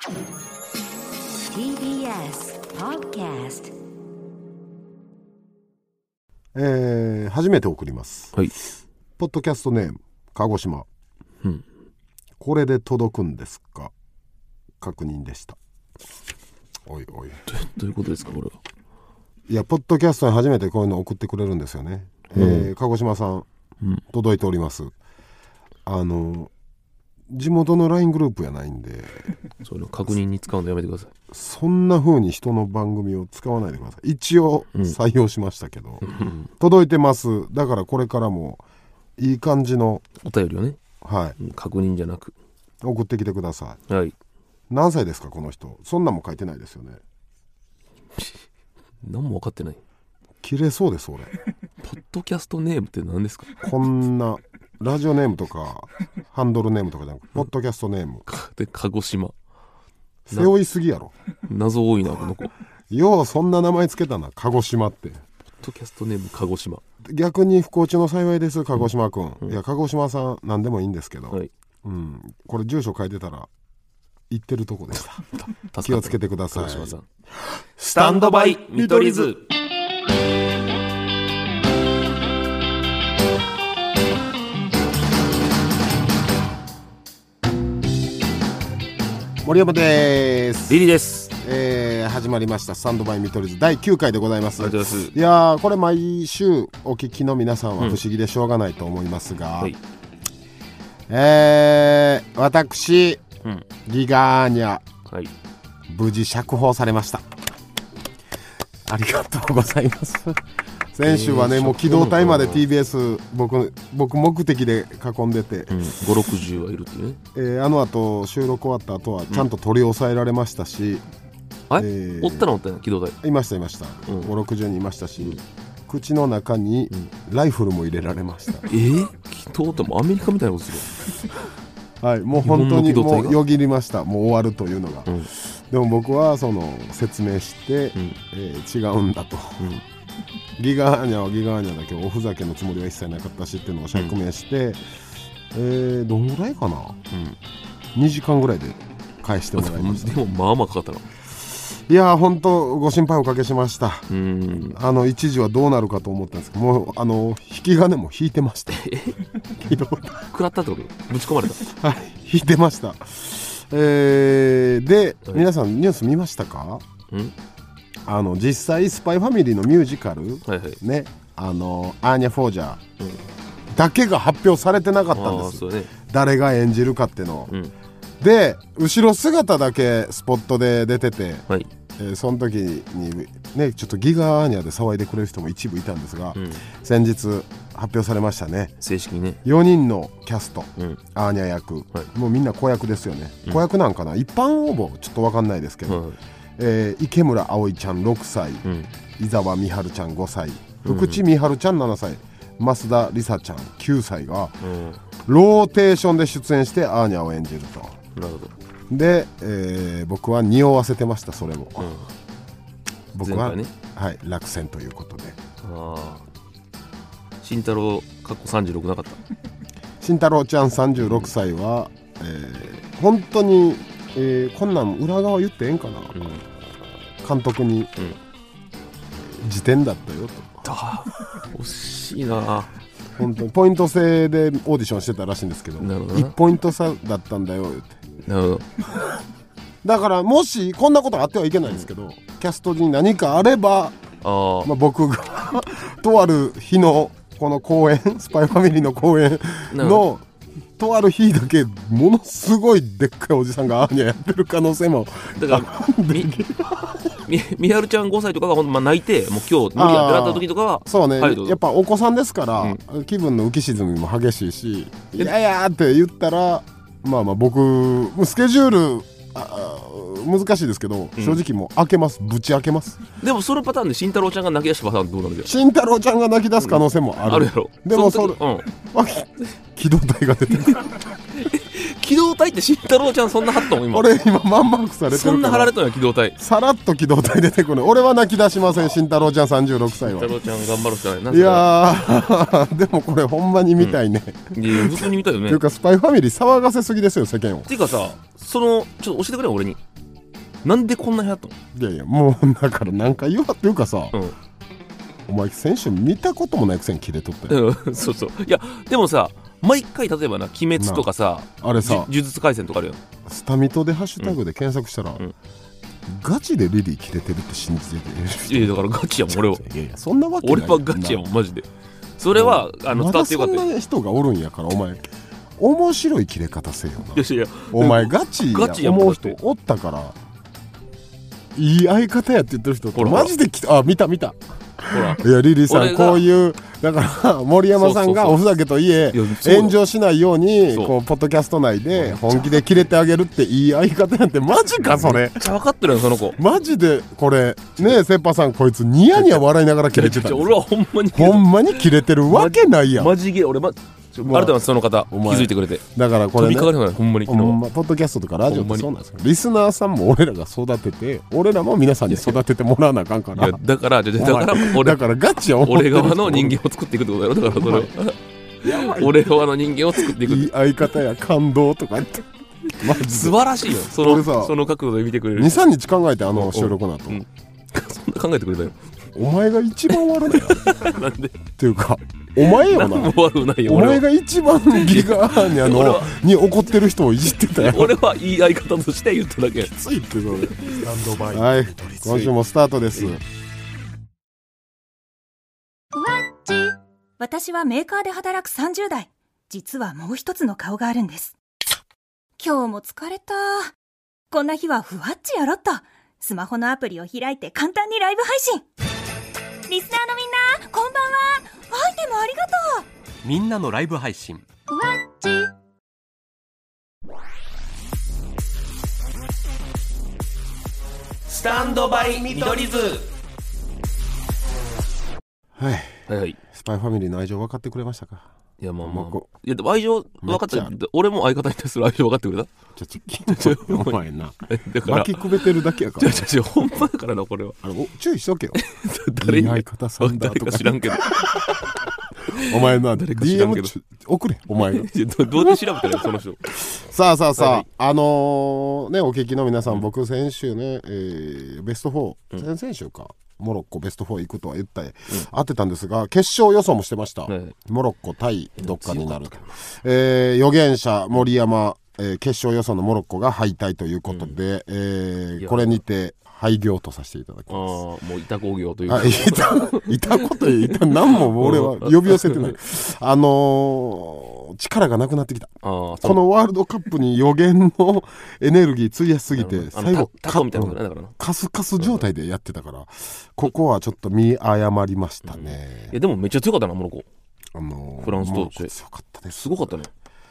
TBS Podcast えー、初めて送ります。はい。ポッドキャストネーム鹿児島、うん。これで届くんですか？確認でした。おいおい。どどういうことですか、これは？いやポッドキャストに初めてこういうの送ってくれるんですよね、えー鹿児島さん、うん。届いております。あの地元の LINE グループやないんで。そういうの確認に使うのやめてください。そんな風に人の番組を使わないでください。一応採用しましたけど、届いてます。だからこれからもいい感じのお便りをね、はい。うん確認じゃなく。送ってきてください。はい。何歳ですかこの人？そんなんも書いてないですよね。何も分かってない。切れそうです俺。ポッドキャストネームって何ですか？こんなラジオネームとかハンドルネームとかじゃなくポッドキャストネームで、鹿児島。背負いすぎやろ謎多いな、この子。ポッようそんな名前つけたな鹿児島ってドキャストネーム鹿児島。逆に不幸中の幸いです鹿児島くん、いや鹿児島さん何でもいいんですけど、はい。うん、これ住所書いてたら行ってるとこでした気をつけてください鹿児島さん。スタンドバイ見取り図。森山です、リリーです。えー始まりました「スタンドバイ見取り図」第9回でございますいます。いやーこれ毎週お聞きの皆さんは不思議でしょうがないと思いますが、はい。えー私うん。ギガーニャはい。無事釈放されましたありがとうございます先週はね、えーもう機動隊まで TBS 僕僕目的で囲んでて、うん。5、60はいるってね。えーあの後収録終わった後はちゃんと取り押さえられましたし、あれ、えーおったらおったやん、機動隊。いましたいました、うん。560人いましたし、口の中にライフルも入れられました、えー、機動隊もアメリカみたいなことする はいもう本当にもうよぎりました。もう終わるというのが、うん。でも僕はその説明して、うん。えー違うんだと。うん。ギガーニャはギガーニャだけどおふざけのつもりは一切なかったしっていうのを釈明して、えーどんぐらいかな？2時間ぐらいで返してもらいました。でもまあまあかかったな。いやー本当ご心配おかけしました。うん。あの一時はどうなるかと思ったんですけどもうあの引き金も引いてました。ひどい。食らったってことぶち込まれた？はい引いてました。えーで、はい。皆さんニュース見ましたか？うんあの実際「スパイファミリーのミュージカルはいはい。ねあのアーニャ・フォージャーだけが発表されてなかったんですね。誰が演じるかってのを、うん。で後ろ姿だけスポットで出てて、はい。えーその時にねちょっとギガアーニャで騒いでくれる人も一部いたんですが、うん。先日発表されましたね正式にね。4人のキャストうん。アーニャ役、はいもうみんな子役ですよね、子役なんかな？一般応募ちょっと分かんないですけど、はい。えー池村葵ちゃん6歳うん。伊沢美晴ちゃん5歳福地美晴ちゃん7歳増田梨沙ちゃん9歳がうん。ローテーションで出演してアーニャを演じるとなるほど。で、えー僕は匂わせてましたそれも、うん。僕は、ね。はい、落選ということでああ。慎太郎、かっこ36なかった。慎太郎ちゃん36歳は、えー本当に、えーこんなん裏側言ってええんかな、うん。監督に、辞典だったよと。惜しいな。本当にポイント制でオーディションしてたらしいんですけどどな1ポイント差だったんだよ言ってなるほど。だからもしこんなことあってはいけないんですけど、キャストに何かあれば、ああ。まあ、僕がとある日のこの公演スパイファミリーの公演のとある日だけものすごいでっかいおじさんがアーニャやってる可能性もだから、み、み、みはるちゃん5歳とかがほんとまあ泣いて、もう今日無理やってなった時とかは、そうね、はいやっぱお子さんですから、気分の浮き沈みも激しいし「いやいや」って言ったらまあまあ僕スケジュールああ難しいですけど、正直もう開けます。ぶち開けます。でもそのパターンで慎太郎ちゃんが泣き出したパターンどうなるじゃ慎太郎ちゃんが泣き出す可能性もある,、ん。あるやろ。でもそれの時うん。あ機動隊が出てくる 機動隊って慎太郎ちゃんそんな貼っとん今。俺今マンマークされてるそんな貼られとんや、機動隊。さらっと機動隊出てくる。俺は泣き出しません慎太郎ちゃん36歳は。慎太郎ちゃん頑張るしかない。な。いやー でもこれほんまに見たいね、いや普通に見たよね。というかスパイファミリー騒がせすぎですよ世間を。ていうかさ、その、ちょっと教えてくれよ、俺に。なんでこんな部屋といやいやもうだから何回言わっていうかさ、うん。お前選手見たこともないくせに切れとったよ、うんそうそう。いやでもさ毎回例えばな「鬼滅」とかさあ。れさ。じ呪術廻戦とかあるよスタミトでハッシュタグで検索したら、うん。ガチでリリー切れてるって信じてて。いやだからガチやもん 俺は。いやいやそんなわけない。俺はガチやもんマジで。それはあの伝わってよかったよ。そんな人がおるんやからお前。面白い切れ方せよな。いやいや。お前ガチやガチや思う人おったからいい相方やって言ってる人マジできあ見た見たいやリリーさんこういうだから森山さんがおふざけといえ炎上しないようにこうポッドキャスト内で本気で切れてあげるっていい相方やってマジかそれめっちゃ分かってるよその子。マジでこれねえセッパさんこいつニヤニヤ笑いながら切れてた俺はほんまにほんまに切れてるわけないやん。マジゲー俺ままあありがとうございますその方気づいてくれて。だからこれね飛びかかほんまに。昨日まポッドキャストとかラジオってそうなんですよ。リスナーさんも俺らが育てて俺らも皆さんに育ててもらわなあかんかいやらだからだから俺だからガチや俺側の人間を作っていくってことだよ。だからそれは俺側の人間を作っていく。いい相方や感動とか言って。マジで。素晴らしいよ。そのその角度で見てくれる23日考えてあの収録の後、うん。そんな考えてくれたよお前が一番悪ないよ なんで？っていうかお前よな。お前が一番ギガーニャの に怒ってる人をいじってたよ。俺はいい相方として言っただけ。ついってそれはい。今週もスタートです。私はメーカーで働く30代。実はもう一つの顔があるんです。今日も疲れた。こんな日はふわっちやろっと。スマホのアプリを開いて簡単にライブ配信。リスナーのみんな、こんばんは。アイテムありがとう。みんなのライブ配信ふわっち。スタンドバイ見取り図はいはいはいスパイファミリーの愛情分かってくれましたか？いやまあまあ。いやでも愛情分かった俺も相方に対する愛情分かってくれたちょちょちょ お前な。だから巻きくべてるだけやから。ほんまだからなこれは。あのお注意しとけよ。誰に相方さんだ誰とか。か知らんけど。お前な誰か知らんけど。送れお前が。どどうやって調べたらいいその人。さあさあさあ、はい。あのーねお聞きの皆さん、僕先週ね、えーベスト4、先々週かモロッコベスト4行くとは言った、合ってたんですが決勝予想もしてました、はいモロッコ対どっかになると、えー預言者森山、えー決勝予想のモロッコが敗退ということで、えーいやこれにて廃業とさせていただきます。もう板工業というか。あいたいたこといた何も俺は呼び寄せてない。あのー力がなくなってきた。このワールドカップに予言のエネルギー費やしすぎて最後カスカス状態でやってたからここはちょっと見誤りましたね。いやでもめっちゃ強かったなモロッコ。あのーフランスとモロッコ強かったです。すごかったね。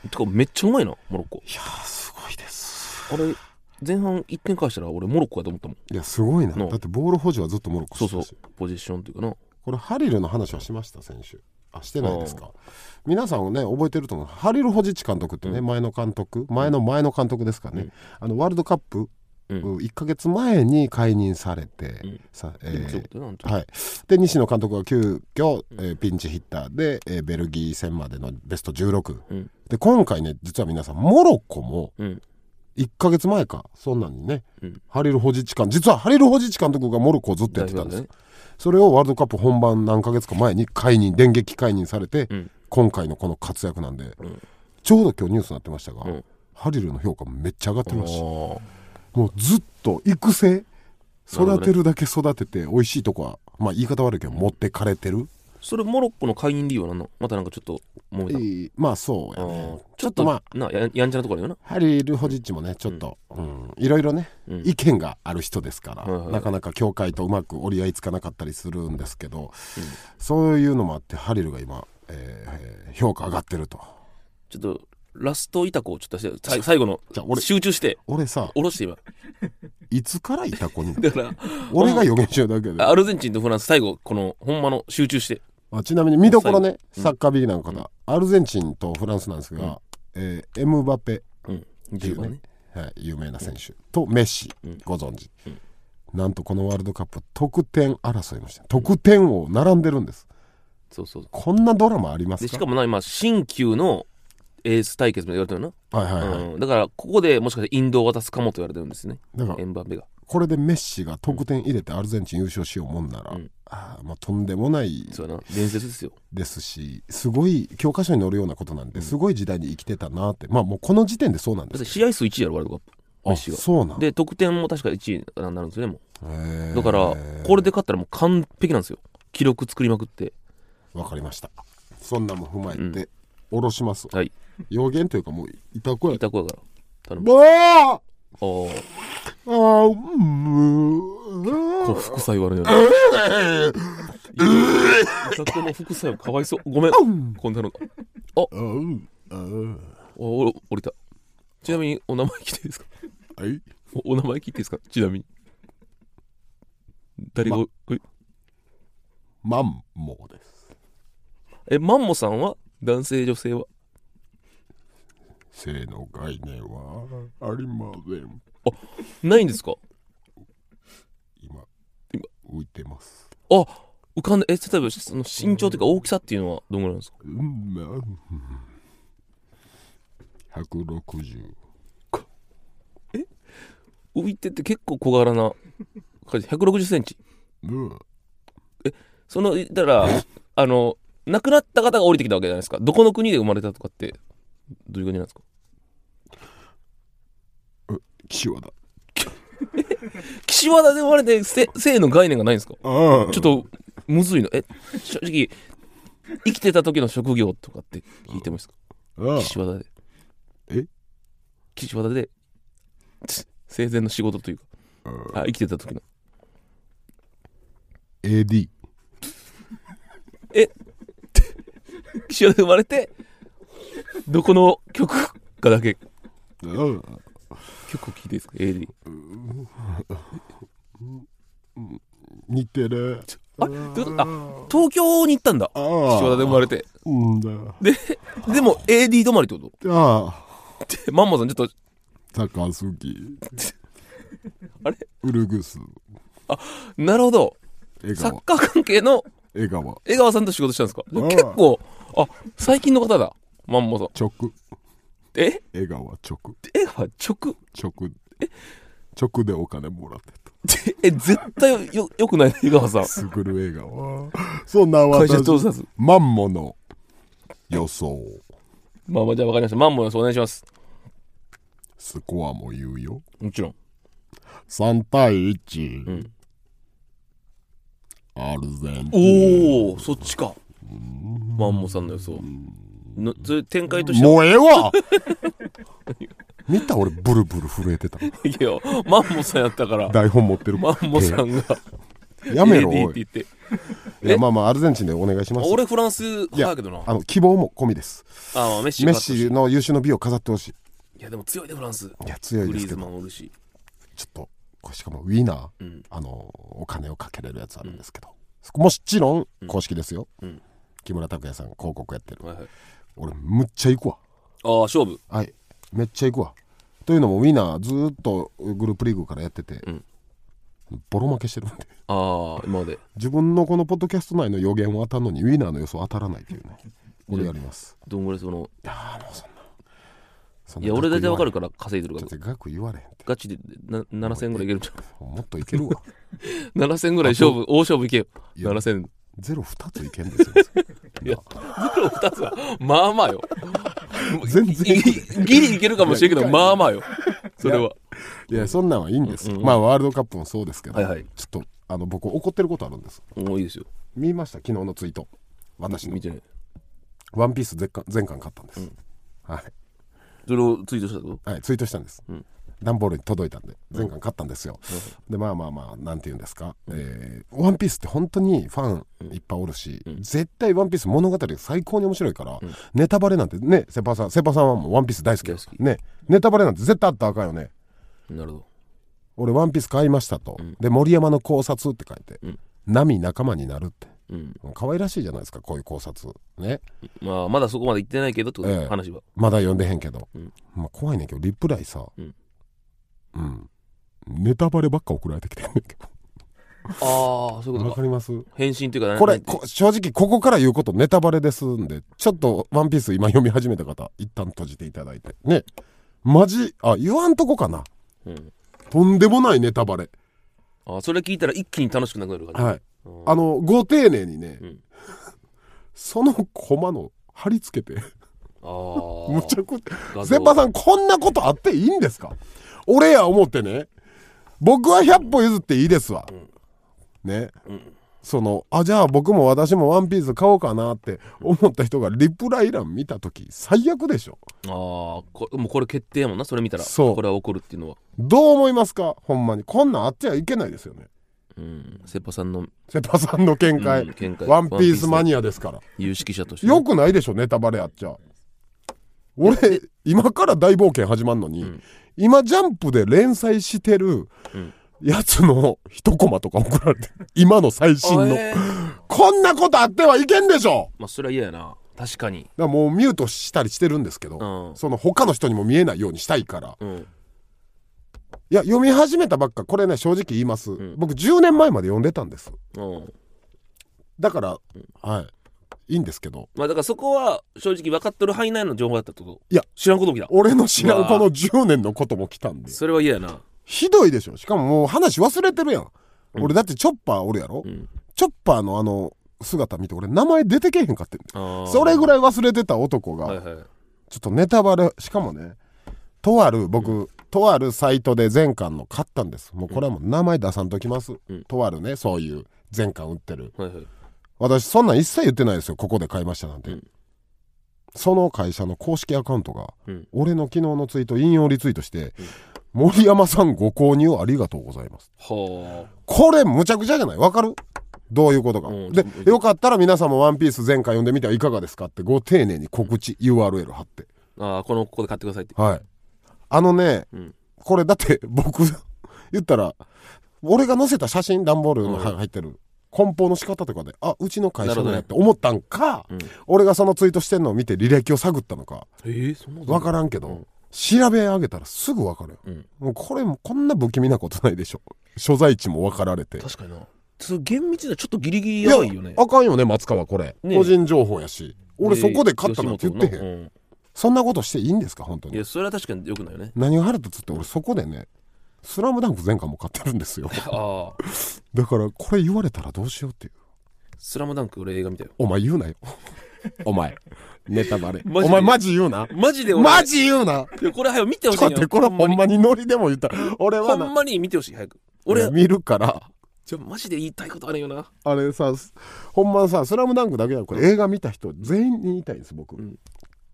てかめっちゃうまいなモロッコ。いやーすごいです。あれ前半1点返したら俺モロッコやと思ったもん。いやすごいな。の。だってボール保持はずっとモロッコそうそう。してたし。ポジションっていうかなこれハリルの話はしました選手。あしてないですか？皆さんね覚えてると思う。ハリル・ホジッチ監督ってね、前の監督。前の前の監督ですかね、あのワールドカップ、うん。1か月前に解任されて、ん。さえはい、で西野監督が急遽、えーピンチヒッター。で、えーベルギー戦までのベスト16、うん。で今回ね実は皆さんモロッコもうん1か月前かそんなんにね、うん。ハリル・ホジッチ監実はハリル・ホジッチ監督がモロッコをずっとやってたんです。よ、代表それをワールドカップ本番何ヶ月か前に解任電撃解任されて、うん。今回のこの活躍なんで、ん。ちょうど今日ニュースになってましたが、うん。ハリルの評価めっちゃ上がってるらしもうずっと育成育てるだけ育てて美味しいとこはまあ言い方悪いけど持ってかれてる、それモロッコの解任理由なの？またなんかちょっと揉めた。えーまあそうやね。ちょっとまあなややんちゃなところだよな。ハリル・ホジッチもねちょっと、うんいろいろね、うん。意見がある人ですから、はいはい。なかなか教会とうまく折り合いつかなかったりするんですけど、そういうのもあってハリルが今、えー評価上がってると。ちょっとラストイタコをちょっと最後のじゃあ俺集中して。俺さ下ろして今。いつからいた子にだから俺が予言しようだけで。アルゼンチンとフランス最後このほんまの集中してあちなみに見どころねサッカービギナーの方、アルゼンチンとフランスなんですが、えーエムバペ。うん。10っていうね。はい、有名な選手、とメッシ、ん。ご存知、なんとこのワールドカップ得点争いもして得点王並んでるんです。そうそうこんなドラマありますか？でしかもな今新旧のエース対決も言われてるな、はいはいはい、うん、だからここでもしかしてインドを渡すかもと言われてるんですね。だからエンバペが。これでメッシが得点入れてアルゼンチン優勝しようもんなら、うんあーまあ、とんでもない伝説ですよ。ですしすごい教科書に載るようなことなんですごい時代に生きてたなって。まあもうこの時点でそうなんです。試合数1位やろワールドカップ。メッシが。そうなんで得点も確か1位になるんですよねもだからこれで勝ったらもう完璧なんですよ。記録作りまくって。わかりました。そんなも踏まえて、下ろしますわ。はい。予言というかもういたこや。いた子やから。頼むばあおーあーうん。こう副作用あるよね。いた子の副作用かわいそう。ごめん。こんなの。がうんうんおお降りた。ちなみにお名前聞いていいですか？はい。おお名前聞いていいですか？ちなみに。誰が、えマンモーです。えマンモさんは？男性女性は？性の概念はありません。ないんですか？今今。浮いてます。あ浮かんでえ例えばその身長というか大きさっていうのはどんぐらいなんですか？うんまあ160浮いてて結構小柄な感じ。160センチ。うん。その言ったらあの亡くなった方が降りてきたわけじゃないですか。どこの国で生まれたとかってどういう感じなんですか？岸和田。岸和田で生まれてせ性の概念がないんですか？ちょっとむずいのえ正直生きてた時の職業とかって聞いてもいいですか？岸和田で。え？岸和田でつ生前の仕事というか。あ生きてた時の。AD 岸和田で生まれてどこの曲かだけ。うん。曲を聞いていいですか？AD 似てるあってことあ東京に行ったん。だあ岸和田で生まれてうん。だででも AD 止まりってことああでマンマさん。ちょっとサッカー好きあれウルグスなるほどサッカー関係の江川江川さん。と仕事したん。ですかああ結構あ最近の方だマンマさん直。え？江川直。江川直？直。直でお金もらって え絶対よよくない？江川さん。たすぐる江川そんな会社私調査数マンモの予想。まあまあじゃあ分かりました。マンモの予想お願いします。スコアも言うよ。もちろん。3対1、ん。アルゼンチン。おおそっちか。マンモさんの予想のそれ展開としては。もうええわ。見た俺ブルブル震えてた。いやマンモさんやったから。台本持ってる。マンモさんが。やめろおいって言って。い。やまあまあアルゼンチンでお願いします。俺フランス派やけどなあの希望も込みです。あまあメッシメッシの優秀の美を飾ってほしい。いやでも強いでフランス。いや強いですけど。マンおるし。ちょっとこれしかもウィナー、うん。あのお金をかけれるやつあるんですけど、もちろん公式ですよ、うん。木村拓哉さん広告やってる。はいはい俺むっちゃ行くわ。ああ勝負。はい。めっちゃ行くわ。というのもウィナーずーっとグループリーグからやってて、うん。ボロ負けしてるんで。ああ今まで。自分のこのポッドキャスト内の予言は当たるのにウィナーの予想当たらないというね。これやります。どんぐらいそのいやーもうそんな。いや俺大体わかるかから稼いでるから。額言われへん。ガチでな7000円ぐらいいけるんじゃんもっといけるわ。7000円ぐらい勝負大勝負いけよ。いや7000円ゼロ2ついけんですよ。いやゼロ2つはまあまあよ。全然。いギリいけるかもしれんけどまあまあよ。それは。いやそんなんはいいんです。よ、うんうん。まあワールドカップもそうですけど、はいはい。ちょっとあの僕怒ってることあるんです。もういいですよ。見ました？昨日のツイート。私の。見てねワンピース全巻全巻買ったんです、うん。はい。それをツイートしたってこはい、ツイートしたんです、うん段ボールに届いたんで全巻買ったんですよ、でまあまあまあなんて言うんですか、えーワンピースって本当にファンいっぱいおるし、うん。絶対ワンピース物語が最高に面白いから、ネタバレなんてねセパさんセパさんはもうワンピース大好き。ねネタバレなんて絶対あったらあかんよね。となるほ俺ワンピース買いましたと、ん。で森山の考察って書いて、うん。波仲間になるって。どうん。可愛らしいじゃないですかこういう考察。ね。まあまだそこまで行ってないけどってことええ。話は。まだ読んでへんけど、うん。まあ、怖いねんけどリプライさうんうん。ネタバレばっか送られてきてんねんけど。ああそういうことか。わかります？返信っていうかこれこ正直ここから言うことネタバレですんでちょっと「ワンピース今読み始めた方一旦閉じていただいて。ね。マジあ言わんとこかな。うん。とんでもないネタバレ。あーそれ聞いたら一気に楽しくなくなるからはい。あのご丁寧にね、うん。そのコマの貼り付けて。ああ むちゃくちゃ。先輩さんこんなことあっていいんですか？俺や思ってね。僕は100歩譲っていいですわ、ね、そのあじゃあ僕も私もワンピース買おうかなって思った人がリプライ欄見た時最悪でしょ。ああこもうこれ決定やもんなそれ見たら。そう。これは起こるっていうのは。どう思いますか？ほんまに。こんなんあってはいけないですよね。うん。セッパさんの。セパさんの見解,、うん見解。ワンピースマニアですから。有識者として。ねよくないでしょネタバレあっちゃ。俺今から大冒険始まるのに、ん今ジャンプで連載してるうん。やつの一コマとか送られて今の最新の、えー。こんなことあってはいけんでしょまあそれは嫌やな。確かに。だからもうミュートしたりしてるんですけど、うん。その他の人にも見えないようにしたいから。うん。いや読み始めたばっかこれね正直言います、ん。僕10年前まで読んでたんです。うん。だから、はいいいんですけど。まあだからそこは正直分かっとる範囲内の情報だったってこと？いや。知らんことも来た。俺の知らうんわこの10年のことも来たんで。それは嫌やな。ひどいでしょ。しかももう話忘れてるやん、うん。俺だってチョッパーおるやろ、うん。チョッパーのあの姿見て俺名前出てけへんかってそれぐらい忘れてた男が、はいはい。ちょっとネタバレしかもねとある僕、とあるサイトで全巻の買ったんです。もうこれはもう名前出さんときます、うん。とあるねそういう全巻売ってる。はいはい私そんなん一切言ってないですよここで買いましたなんて、うん。その会社の公式アカウントが、うん。俺の昨日のツイート引用リツイートして、森山さんご購入ありがとうございます。はこれむちゃくちゃじゃない？わかる？どういうことか、うんでよかったら皆さんも「ワンピース全巻読んでみてはいかがですかって？ご丁寧に告知 URL 貼って。あああこのここで買ってくださいって。はい。あのね、うん。これだって僕言ったら俺が載せた写真段ボールのうん入ってる梱包の仕方とかであうちの会社のなるほどね。やって思ったんか、うん。俺がそのツイートしてんのを見て履歴を探ったのかえー、そん分からんけど、うん。調べ上げたらすぐ分かる。よ、うん。もうこれもこんな不気味なことないでしょ。所在地も分かられて。確かにな。厳密にはちょっとギリギリいややばいよね。あかんよね松川これ、ね個人情報やし。俺でそこで買ったなんて言ってへん、そんなことしていいんですか本当に。いやそれは確かによくないよね。何が腹立つって俺そこでね「スラムダンク全巻も買ってるんですよ。ああ。だからこれ言われたらどうしようっていう。スラムダンク俺映画見たよ。お前言うなよ。お前。ネタバレ。マジで。お前マジ言うな。マジで俺。マジ言うな。いやこれ早く見てほしいよ。ちょっと待ってこれほんまに。ノリでも言った。俺はな。んほまに見てほしい早く。俺。俺見るから。じゃあマジで言いたいことあるよな。あれさほんまさ「スラムダンクだけじゃなくて映画見た人全員に言いたいんです僕、ん。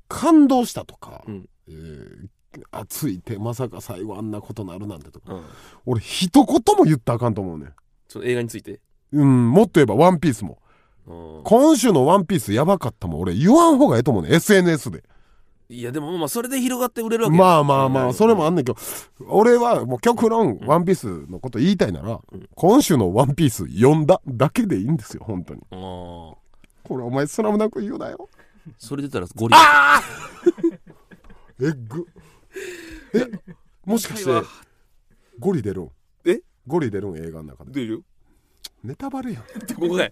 感動したとか、うん。えー熱いてまさか最後あんなことなるなんてとか、うん。俺一言も言ったらあかんと思うね。その映画について？うんもっと言えば「ワンピースも。うん今週の「ワンピースやばかったもん俺言わん方がええと思うね SNS で。いやでもまあそれで広がって売れるわけ。やまあまあまあそれもあんんねんけど俺はもう極論「ワンピースのこと言いたいなら、今週の「ワンピース読んだだけでいいんですよ本当に。これお前「スラムダンク言うなよ。それ出たらゴリえっぐえもしかしてゴリ出るん？え？ゴリ出るん？映画の中で。出るよ。ネタバレやん。どこがや？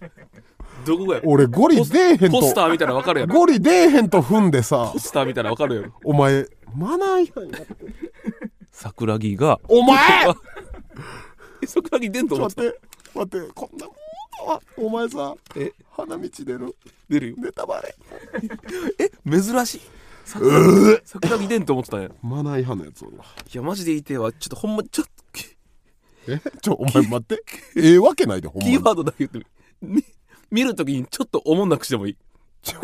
どこがや？俺ゴリ出えへんポスタとー見たらわかるやろ。ゴリ出えへんと踏んでさ。ポスター見たらわかるやろ。お前マナー違反や桜木が。お前！え桜木出んと思って待って。待って。こんなもんはお前さえ？花道出る。出るよ。ネタバレ。え珍しい桜桜木出んと思ってたんやいマナー違反のやつおるわやマジで言いてえわ。ちょっとほんまちょっとえ？ちょお前待って。ええわけないでほんまに。キーワードだけ言ってみ。み見るときにちょっとおもんなくしてもいい。ち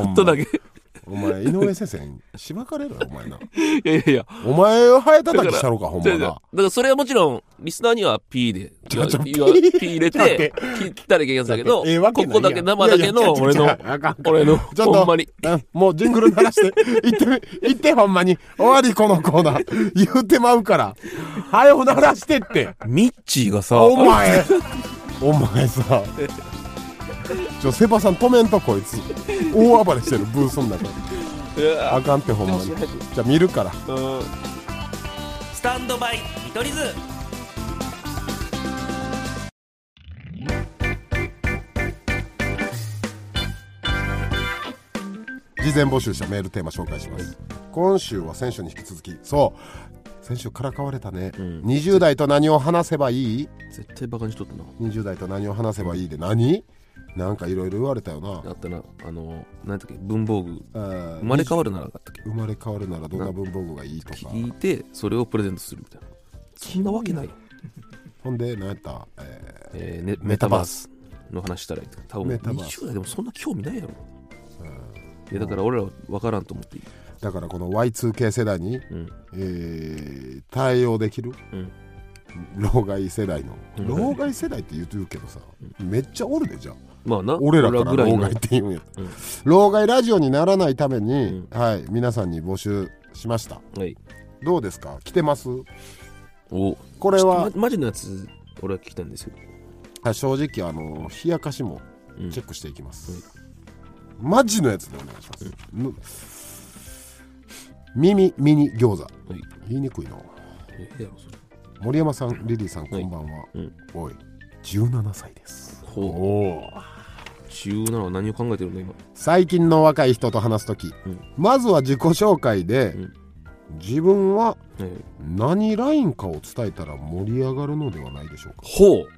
ょっとだけ。いお前井上先生にしばかれろよお前な。やいやいや。お前をハエ叩きしたろかほんまな。だからそれはもちろんリスナーには P でちょちょ言わ P 入れてて切ったらいけんやつだけどここだけ生だけの俺の俺のちょっとほんまに。うんもうジングル鳴らして行って行ってほんまに終わりこのコーナー言うてまうから早う鳴らしてって。ミッチーがさお前お前さちょセバさん止めんとこいつ 大暴れしてるブースの中で。あかんってほんまに。じゃあ見るから。スタンドバイ見取り図。事前募集したメールテーマ紹介します。今週は選手に引き続き。そう。先週からかわれたね、うん、20代と何を話せばいい？絶対バカにしとったな。20代と何を話せばいいで何、なんかいろいろ言われたよな。あったな。あの何だっけ文房具。あー生まれ変わるならなかったっけ？生まれ変わるならどんな文房具がいいとか。聞いてそれをプレゼントするみたいな。そんなわけない ほんで何やった、ええーねメタバース。の話したらいい多分メタバース。20代でもそんな興味ないやろ。いやだから俺らは分からんと思っていい。ーだからこの Y2K 世代に、うん。えー対応できるうん。老害世代の、うん。老害世代って言うてるけどさ、めっちゃおるでじゃあまあな。俺らから老害って言うんや。うん。老害ラジオにならないために、うはい皆さんに募集しました。はい。どうですか？来てます？お。これはまマジのやつ俺は聞きたいんですよ。はい正直あの冷やかしもうん。チェックしていきます、マジのやつでお願いします、ぬ耳ミニ餃子。はい。言いにくいな。森山さんリリーさんこんばんは、うん。おい17歳です。ほう。お17は何を考えてるの今？最近の若い人と話す時、うん。まずは自己紹介で、うん。自分ははい何ラインかを伝えたら盛り上がるのではないでしょうか？ほう。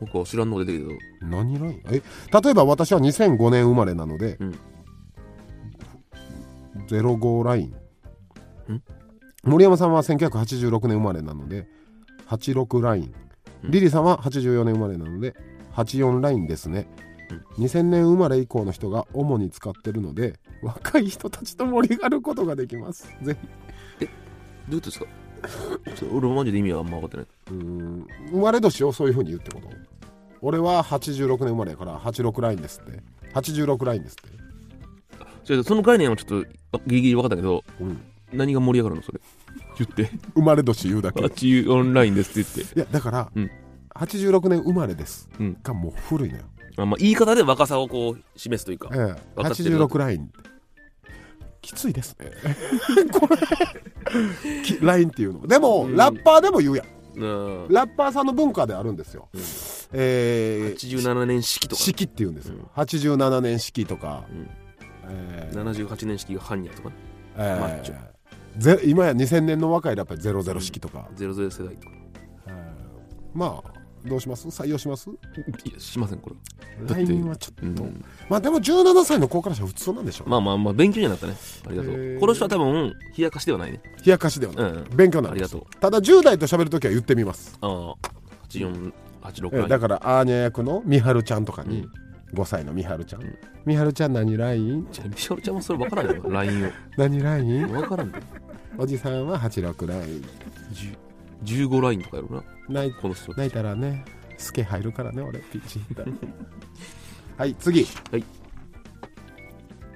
僕は知らんのが出てきたけど何ライン？え例えば私は2005年生まれなので、うん。05ライン。ん。森山さんは1986年生まれなので86ライン、うん。リリーさんは84年生まれなので84ラインですね、2000年生まれ以降の人が主に使ってるので若い人たちと盛り上がることができます。ぜひ。どういうことですか？俺マジで意味はあんま分かってない。うーん。生まれ年をそういう風に言うってこと？俺は86年生まれやから86ラインですって。86ラインですって。その概念はちょっとあギリギリ分かったけどうん。何が盛り上がるのそれ？言って。生まれ年言うだけ。い8オンラインですって言って。やだから、うん。86年生まれですうん。がもう古いのよ、あまあ言い方で若さをこう示すというかええ、分かってる86ライン。きついですね。これ。き ラインっていうのでも、うん。ラッパーでも言うやん。うん。ラッパーさんの文化であるんですよ、うん。えー87年式とか。式っていうんですよ、うん。87年式とか、うん。えー。78年式がハンニャとかね。えー。マッチョ。ぜ今や2000年の若いラッパー00式とか、00世代とか。えー。まあどうします？採用します？いやしませんこれ。だって LINE はちょっと、うん。まあでも17歳の子からしたら普通なんでしょう、まあまあまあ勉強にはなったね。ありがとう。この人は多分冷やかしではないね。冷やかしではない、うん。勉強になありがとう。ただ10代と喋るときは言ってみます、ああ8486えーだからアーニャ役のみはるちゃんとかに、うん。5歳のみはるちゃん、ん。みはるちゃん何ライン？じゃあミシャルちゃんもそれ分からんよ LINE を。何ライン？分からんで。おじさんは86ライン。10 15ラインとかやろな。泣いこの人泣いたらねスケ入るからね俺ピッチヒッターはい次。はい。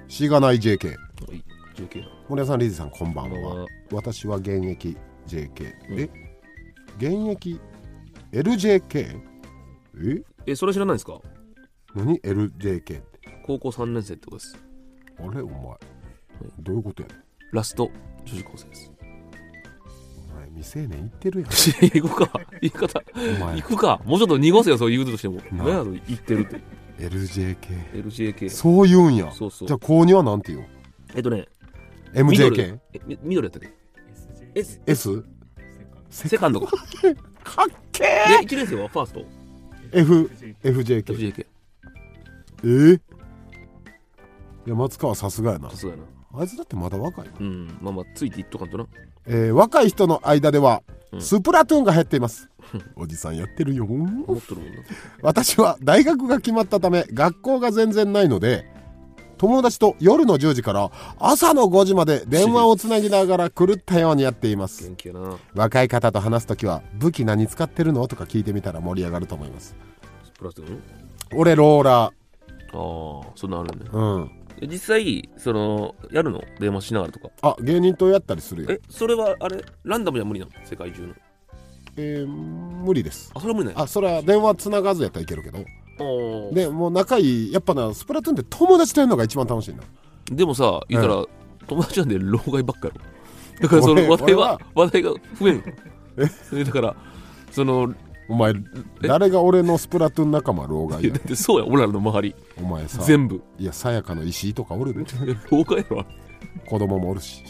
しがない JK はい JK な森谷さんリズさんこんばんは。こんばんは。私は現役 JK、うん。え？現役 LJK? え？えそれ知らないんですか？何？LJK って高校3年生ってことです。あれ？お前、どういうことや？ねんラスト女子高生です未成年言ってるやん。行くか。言い行くか。もうちょっと濁せよそう言うとしても。な何やろ言ってるって。LJK LJK そう言うんや。そうそう。じゃあ高2はなんて言う？えっとね。MJK? えみミドルやったっけ？S S? セカンド。か。かっけで1年生はファースト。ー F FJK FJK えー、いや松川さすがやな。さすがやなあいつだってまだ若いな、うん。まあまあついていっとかんとな。えー若い人の間では、うん。スプラトゥーンが減っています。おじさんやってるよ。私は大学が決まったため学校が全然ないので友達と夜の10時から朝の5時まで電話をつなぎながら狂ったようにやっています。若い方と話す時は武器何使ってるの？とか聞いてみたら盛り上がると思います。俺ローラああそんなんあるねーうん。え実際そのやるの？電話しながらとか。あ芸人とやったりするよ。えそれはあれ？ランダムじゃ無理なの？世界中の。えー無理です。あそれは無理ないあそれは電話つながずやったらいけるけど。あでもう仲いいやっぱなスプラトゥーンって友達とやるのが一番楽しいな。でもさ言ったら、友達なんで老害ばっかやろ。だからその俺話題は話題が増えん え？だからそのお前誰が俺のスプラトゥーン仲間老害いややだってそうや俺らの周り。お前さ全部。いやさやかの石井とかおるで。老害やろ。子供もおるし。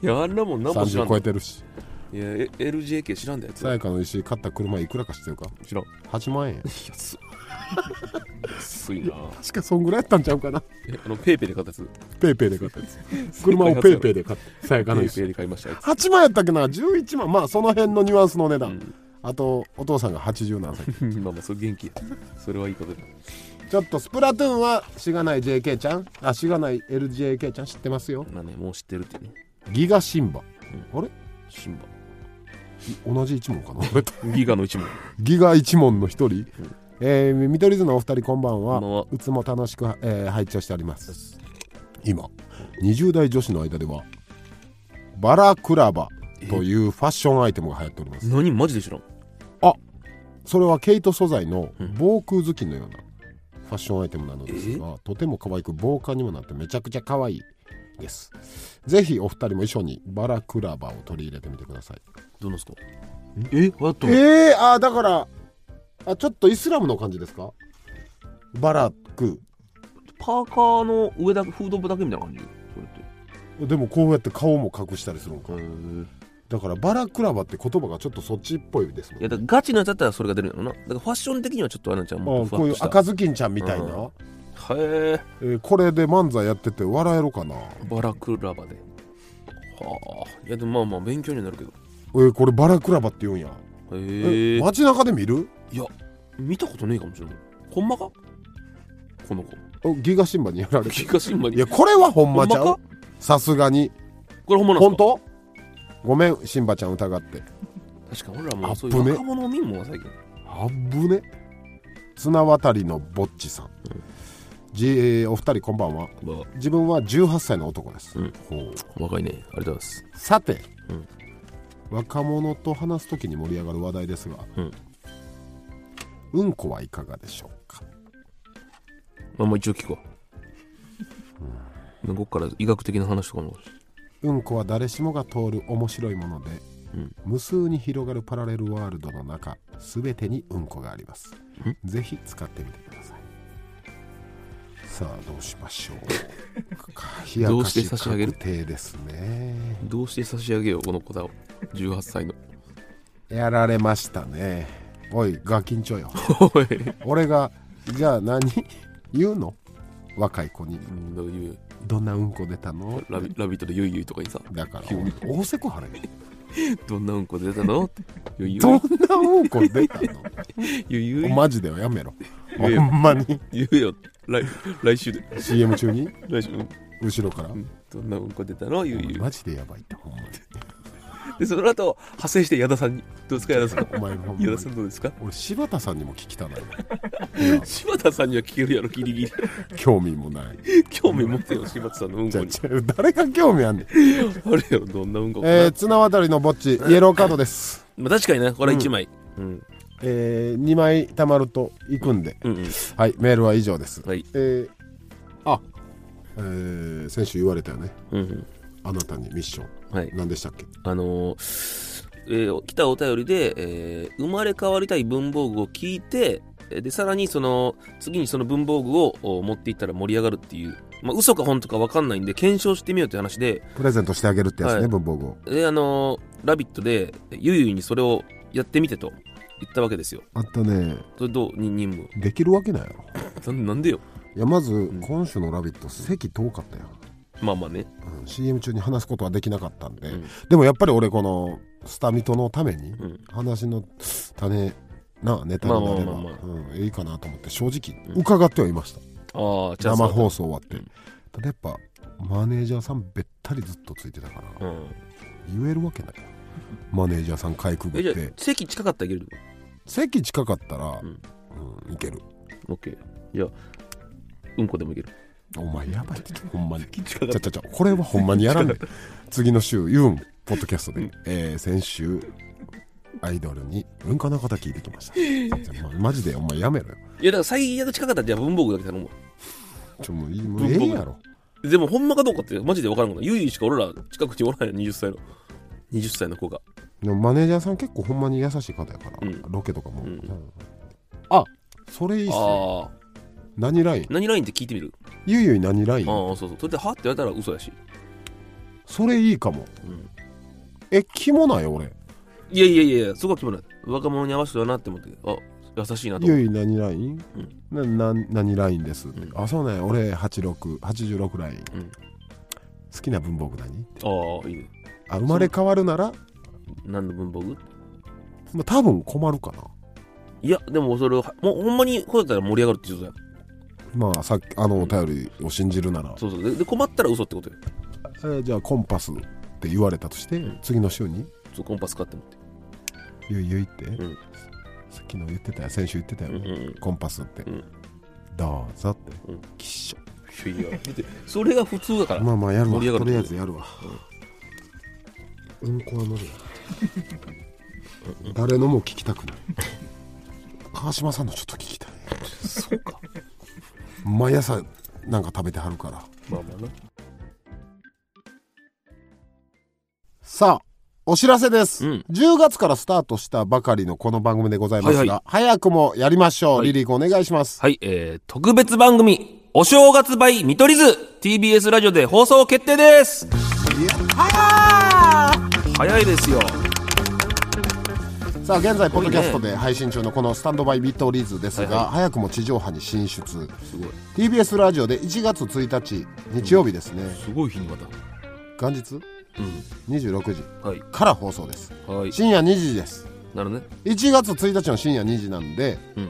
いやあんなもん何も知ら30ん超えてるし。いやえ LJK 知らんだやつさやかの石井買った車いくらか知ってるか？知らん。い8万円。や安っ。安いな。確かそんぐらいやったんちゃうかな。えあのペイペイで買ったやつ？ペイペイで買ったやつ。車をペイペイで買った。さやかの石。井ペイペイで買いましたやつ。8万やったっけな？11万。まあその辺のニュアンスの値段、うんあとお父さんが80何歳。まあまあそれ元気や。それはいいことだ。ちょっとスプラトゥーンはしがない JK ちゃん？あしがない LJK ちゃん知ってますよ。まあねもう知ってるってね。ギガシンバ、あれ？シン同じ一問かな？ギガの一問ギガ一問の一人、えー、見取り図のお二人こんばんは。こんばんは。いつも楽しく、えー拝聴しております。今20代女子の間ではバラクラバというファッションアイテムが流行っております。何マジで知らんそれはケイト素材の防空頭巾のようなファッションアイテムなのですが、とても可愛く防寒にもなってめちゃくちゃ可愛いです。ぜひお二人も一緒にバラクラバを取り入れてみてください。どうなんすか？え？流行った。のえー、あーだからあちょっとイスラムの感じですか？バラク。パーカーの上だけフード部だけみたいな感じ？でもこうやって顔も隠したりするのかだからバラクラバって言葉がちょっとそっちっぽいですもんいやだからガチのやつだったらそれが出るんやろな。だからファッション的にはちょっとあれなんちゃうもこういう赤ずきんちゃんみたいな、うん。へええーこれで漫才やってて笑えるかな？バラクラバで。はあ。いやでもまあまあ勉強になるけど。えーこれバラクラバって言うんや。へえ街中で見る？いや見たことねえかもしれない。ほんまか？この子。おギガシンバにやられてギガシンバに。いやこれはほんまちゃう？さすがに。これほんまなんすか？本当？ごめんシンバちゃん疑って。確かに俺らもうそういう若者を見んもん最近。あぶね。綱渡りのぼっちさん、じえーお二人こんばんは。まあ自分は18歳の男です、うん。若いね。ありがとうございます。さて、うん。若者と話す時に盛り上がる話題ですが、うん。うんこはいかがでしょうか？まあまあ一応聞くわここから医学的な話とかもうんこは誰しもが通る面白いもので、うん。無数に広がるパラレルワールドの中全てにうんこがあります。ぜひ使ってみてください。さあどうしましょう。どうして差し上げる？確定ですね。どうして差し上げようこの子だを。18歳の。やられましたね。おいガキンチョよ。おい。俺がじゃあ何？言うの？若い子に。うんどんなうんこ出たの？ラビラビットでゆいゆいとかにさ。だから急に大せこはれ どんなうんこ出たの？ってゆいゆいどんなうんこ出たゆいゆいのマジではやめろ。ほんまに。言うよ来来週で。CM 中に？来週。うん後ろから。どんなうんこ出たの？ゆいゆいマジでやばいってほんまに でその後派生して矢田さんにどうですか矢田さん？お前ほんま矢に田さんどうですか？俺柴田さんにも聞きたない。柴田さんには聞けるやろギリギリ。興味もない。興味持ってよ柴田さんのうんじゃこに誰が興味あんねん？あれやろどんなうんこかな、えー、綱渡りのぼっちイエローカードです。まあ、確かにねこれ1枚。うん。えー、2枚貯まるといくんで。うん。うん。はいメールは以上です。はい。えー、あえー、先週言われたよね。うんうんあなたにミッション。はい。何でしたっけ？あのーえー来たお便りで、えー生まれ変わりたい文房具を聞いてえーでさらにその次にその文房具をお持っていったら盛り上がるっていう、まあ、嘘か本当か分かんないんで検証してみようって話でプレゼントしてあげるってやつね、はい。文房具を。であのーラビット!」でゆいゆいにそれをやってみてと言ったわけですよ。あったね。それどうに任務？できるわけないやろ。なんでよ。いやまず、ん。今週の「ラビット!」席遠かったよ、まあまあね。うん、CM 中に話すことはできなかったんで、うん。でもやっぱり俺このスタミトのためにうん。話の種なネタになればいいかなと思って正直伺ってはいました、あ生だ。放送終わって、うん。ただやっぱマネージャーさんべったりずっとついてたから、うん。言えるわけない。マネージャーさんかいくぐって。席近かったらいける席近かったら、うん。うんいける。オッケー。じゃあうんこでもいけるお前やばいってほんまに。ちゃちゃちゃこれはほんまにやらない 次の週ユンポッドキャストで、えー先週アイドルにうんこのこと聞いてきました。まマジでお前やめろよ。いやだから最悪近かったらじゃあ文房具だけ頼むわ。ちょもういいもうええやろ。でもほんまかどうかってマジで分からんことゆいしか俺ら近くにおらんよ20歳の。20歳の子が。でもマネージャーさん結構ほんまに優しい方やから、うん。ロケとかも、うん。あそれいいっすね何ライン？何ラインって聞いてみる？ゆいゆい何ライン？ああそうそう。それではって言われたら嘘やし、それいいかも。うん、えキモない俺。いやいやいやそこは決まない。若者に合わせてだなって思って。あ優しいなとゆい何ライン、なな何ラインです、ん。あそうね俺8686ライン、うん。好きな文房具何？ああいいね。あ生まれ変わるなら？何の文房具？まあ多分困るかな。いやでもそれをもうほんまにこうだったら盛り上がるって言うとやまあさっきあのお便りを信じるなら、そうそう。でで困ったら嘘ってことよ。えーじゃあコンパスって言われたとして、ん。次の週に？そうコンパス買ってもって「ゆいゆい」って、ん。さっきの言ってたよ先週言ってたよ、うんうんうん。コンパスって、ん。どうぞって、うん。きっしょ。いや見てそれが普通だから、まあまあやるわ。盛り上がる。とりあえずやるわ、うん、こは乗るわ誰のも聞きたくない川島さん。のちょっと聞きたいそうか毎朝なんか食べてはるから。まあまあな。さあお知らせです、うん。10月からスタートしたばかりのこの番組でございますが、はいはい。早くもやりましょう、はい。リリー君お願いします。はい、えー、特別番組、お正月倍見取り図 TBS ラジオで放送決定です。早いですよ。さあ現在ポッドキャストで配信中のこのスタンドバイビットリーズですが、早くも地上波に進出。TBS ラジオで1月1日日曜日ですね、すごい日にまた。元日？26時うん。はい。から放送ですはい。深夜2時ですなるね。1月1日の深夜2時なんでうん。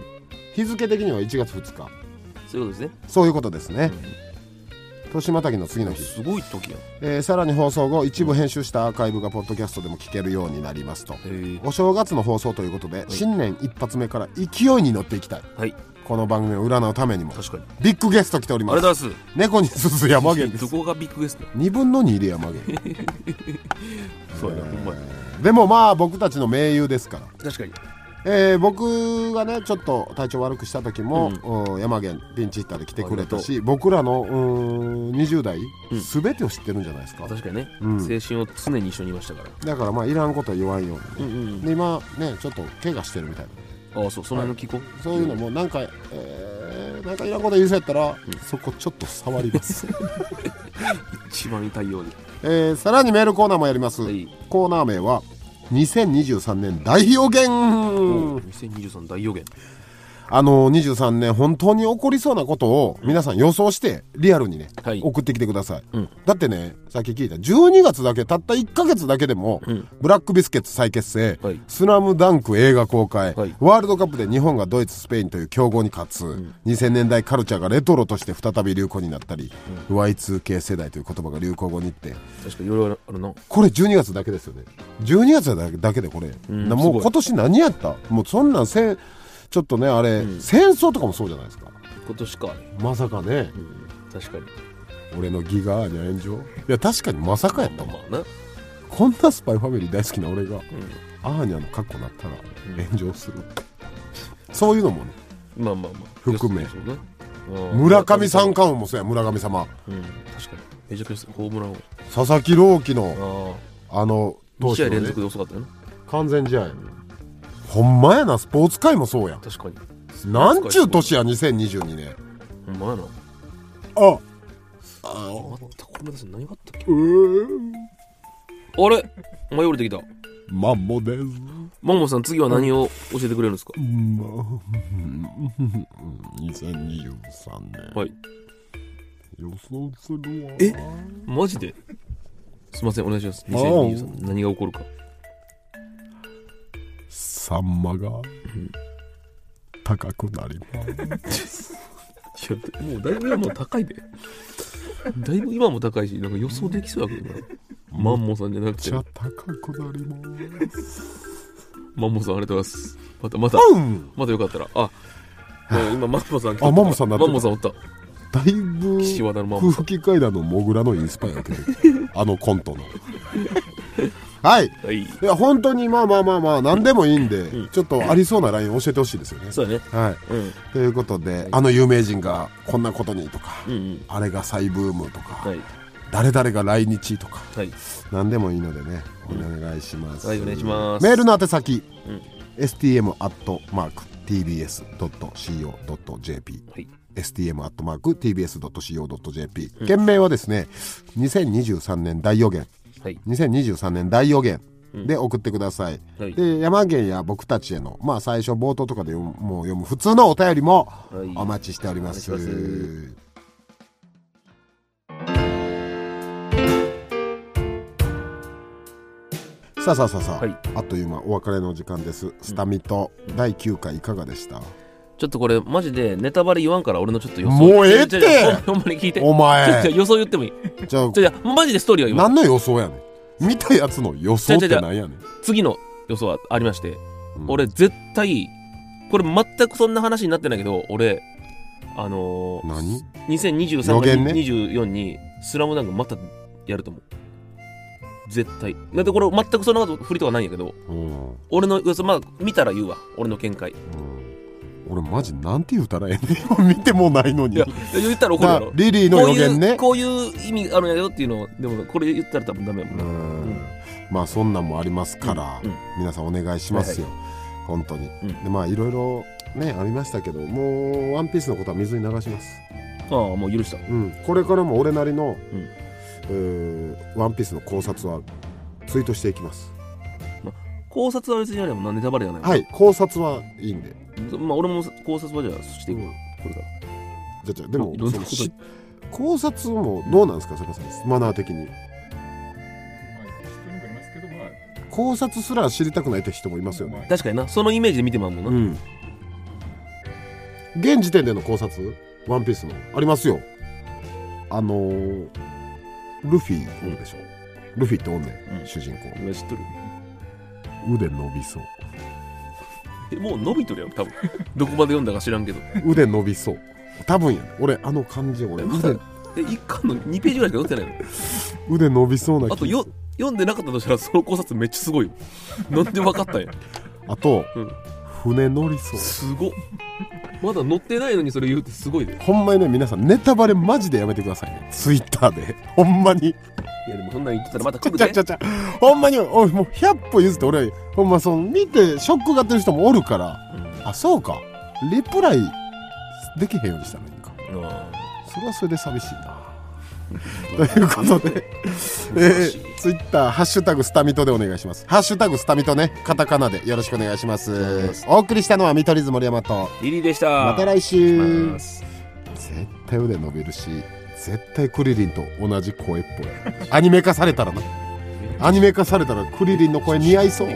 日付的には1月2日そういうことですね。そういうことですね、年またぎの次の日、すごい時やん。えーさらに放送後一部編集したアーカイブがポッドキャストでも聞けるようになりますと。お正月の放送ということで、新年一発目から勢いに乗っていきたいはい。この番組を占うためにも確かに。ビッグゲスト来ておりあますれだす。猫に鈴山源ですどこがビッグゲスト？2分の2で山源 そうやな、ほんまや。でもまあ僕たちの盟友ですから確かに。えー僕がねちょっと体調悪くした時も、うん山源ピンチヒッターで来てくれたし僕らのうーん20代、うん全てを知ってるんじゃないですか確かにね。うん青春を常に一緒にいましたから。だからまあいらんことは言わんように、うんうん。で今ねちょっと怪我してるみたいなああ、そう、その辺の聞こう。そういうのもなんか、えーなんかいらんこと言うそうやったら、そこちょっと触ります、一番痛いように。えーさらにメールコーナーもやります、はい。コーナー名は2023年大予言2023大予言。あの23年本当に起こりそうなことを皆さん予想してリアルにね、はい。送ってきてください、うん。だってねさっき聞いた12月だけたった1ヶ月だけでも、うん。ブラックビスケッツ再結成、はい。スラムダンク映画公開、はい。ワールドカップで日本がドイツスペインという強豪に勝つ、2000年代カルチャーがレトロとして再び流行になったり、Y2K 世代という言葉が流行語にって。確かにいろいろあるな。これ12月だけですよね。12月だけだけでこれ、もう今年何やった？もうそんなんせんちょっとねあれ、戦争とかもそうじゃないですか今年か。まさかねうん。確かに。俺のギガーニャ炎上？いや確かにまさかやったもんまあまあな。こんなスパイファミリー大好きな俺が、アーニャの格好になったら炎上する、そういうのもねまあまあまあ。含めそうねうん村上三冠王もそうや村神様うん、確かに。めちゃくちゃホームランを。佐々木朗希のああのあ。2投手のね試合連続で遅かったよな。完全試合ほんまやなスポーツ界もそうや確かに。なんちゅう年や2022年ほんまやな。あまたこれまで何があったっけあれお前降りてきた。マンモですマンモさん次は何を教えてくれるんですか2023年はい。予想するわえマジですいません、お願いします。2023年何が起こるか。サンマが高くなりますいや、もうだいぶ今も高いで。だいぶ今も高いし、なんか予想できそうやけどな。マンモさんじゃなくてめっち、ゃ高くなりますマンモさんありがとうございます。またまた、うんまたよかったら。あ、今マンモさん来たあマンモさんなってたマンモさんおった。だいぶ。空気階段のモグラのインスパイア受けてるあのコントのはい。はい。いや本当にまあまあまあまあ何でもいいんで、ん。ちょっとありそうなライン教えてほしいですよね。そうだね。はい。うん。ということであの有名人がこんなことにとか、うんうん。あれが再ブームとか、はい。誰々が来日とかはい。何でもいいのでねお願いします、はいお願いします。メールの宛先、うん。stm.tbs.co.jp はい。stm.tbs.co.jp、件名はですね2023年大予言はい。2023年大予言。で送ってください、はい。で山源や僕たちへのまあ最初冒頭とかで読むもう読む普通のお便りもはい。お待ちしております,、お願いさあさあさあさあ、はい。あっという間お別れの時間です。スタミと第9回いかがでした、ちょっとこれマジでネタバレ言わんから俺のちょっと予想。もうええって！ほんまに聞いて。お前。予想言ってもいい。じゃあじゃじゃマジでストーリーは言わん何の予想やねん。見たやつの予想って何やねん。次の予想はありまして、うん。俺絶対これ全くそんな話になってないけど俺あのー、何？2023予言ね？年24に「スラムダンクまたやると思う。絶対。だってこれ全くそんなこと振りとかないんやけど。うん、うん、俺の予想まあ見たら言うわ。俺の見解俺マジなんて言うたらええねん。見てもないのに。いや言ったら怒るやろ。まあリリーの予言ね。こういう意味あるんやよっていうのをでもこれ言ったら多分ダメやもんうな、ん。まあそんなんもありますから、うん。うん。皆さんお願いしますよ、本当に、ん。でまあいろいろねありましたけどもうワンピースのことは水に流します、ああもう許した。うん、これからも俺なりの、うん。えーワンピースの考察はツイートしていきます。考察は別にやればなネタバレじゃないはい考察はいいんでまあ俺も考察はじゃあしていくわ、うん。これから。じゃあじゃあでもいろんなことそのし考察もどうなんですか？坂さん。マナー的に。考察すら知りたくないって人もいますよね。確かにな。そのイメージで見てまうもんな、うん。現時点での考察ワンピースのありますよ。あのールフィおるでしょ、ルフィっておんねん、うん。主人公。知っとる？腕伸びそう。えもう伸びとるやろ多分。どこまで読んだか知らんけど。腕伸びそう。多分やね。俺あの感じ俺。まだ腕え一巻の2ページぐらいしか載ってないの？腕伸びそうな気あとよ読んでなかったとしたらその考察めっちゃすごいよ。なんで分かったんや？あと、うん。船乗りそう。すごっまだ乗ってないのにそれ言うってすごいでほんまにね皆さんネタバレマジでやめてくださいね。ツイッターで。ほんまに。いやでもそんなん言ってたらまた来るでちゃちゃちゃほんまにおいもう100歩譲って俺ほんまその見てショックがってる人もおるから。あそうか。リプライできへんようにしたらいいんか。うん。あそれはそれで寂しいな。ということで、えー、ツイッターハッシュタグスタミトでお願いします。ハッシュタグスタミトね。カタカナでよろしくお願いします。お送りしたのは見取り図森山と。リリーでした。また来週。絶対腕伸びるし絶対クリリンと同じ声っぽい。アニメ化されたらな。アニメ化されたらクリリンの声似合いそう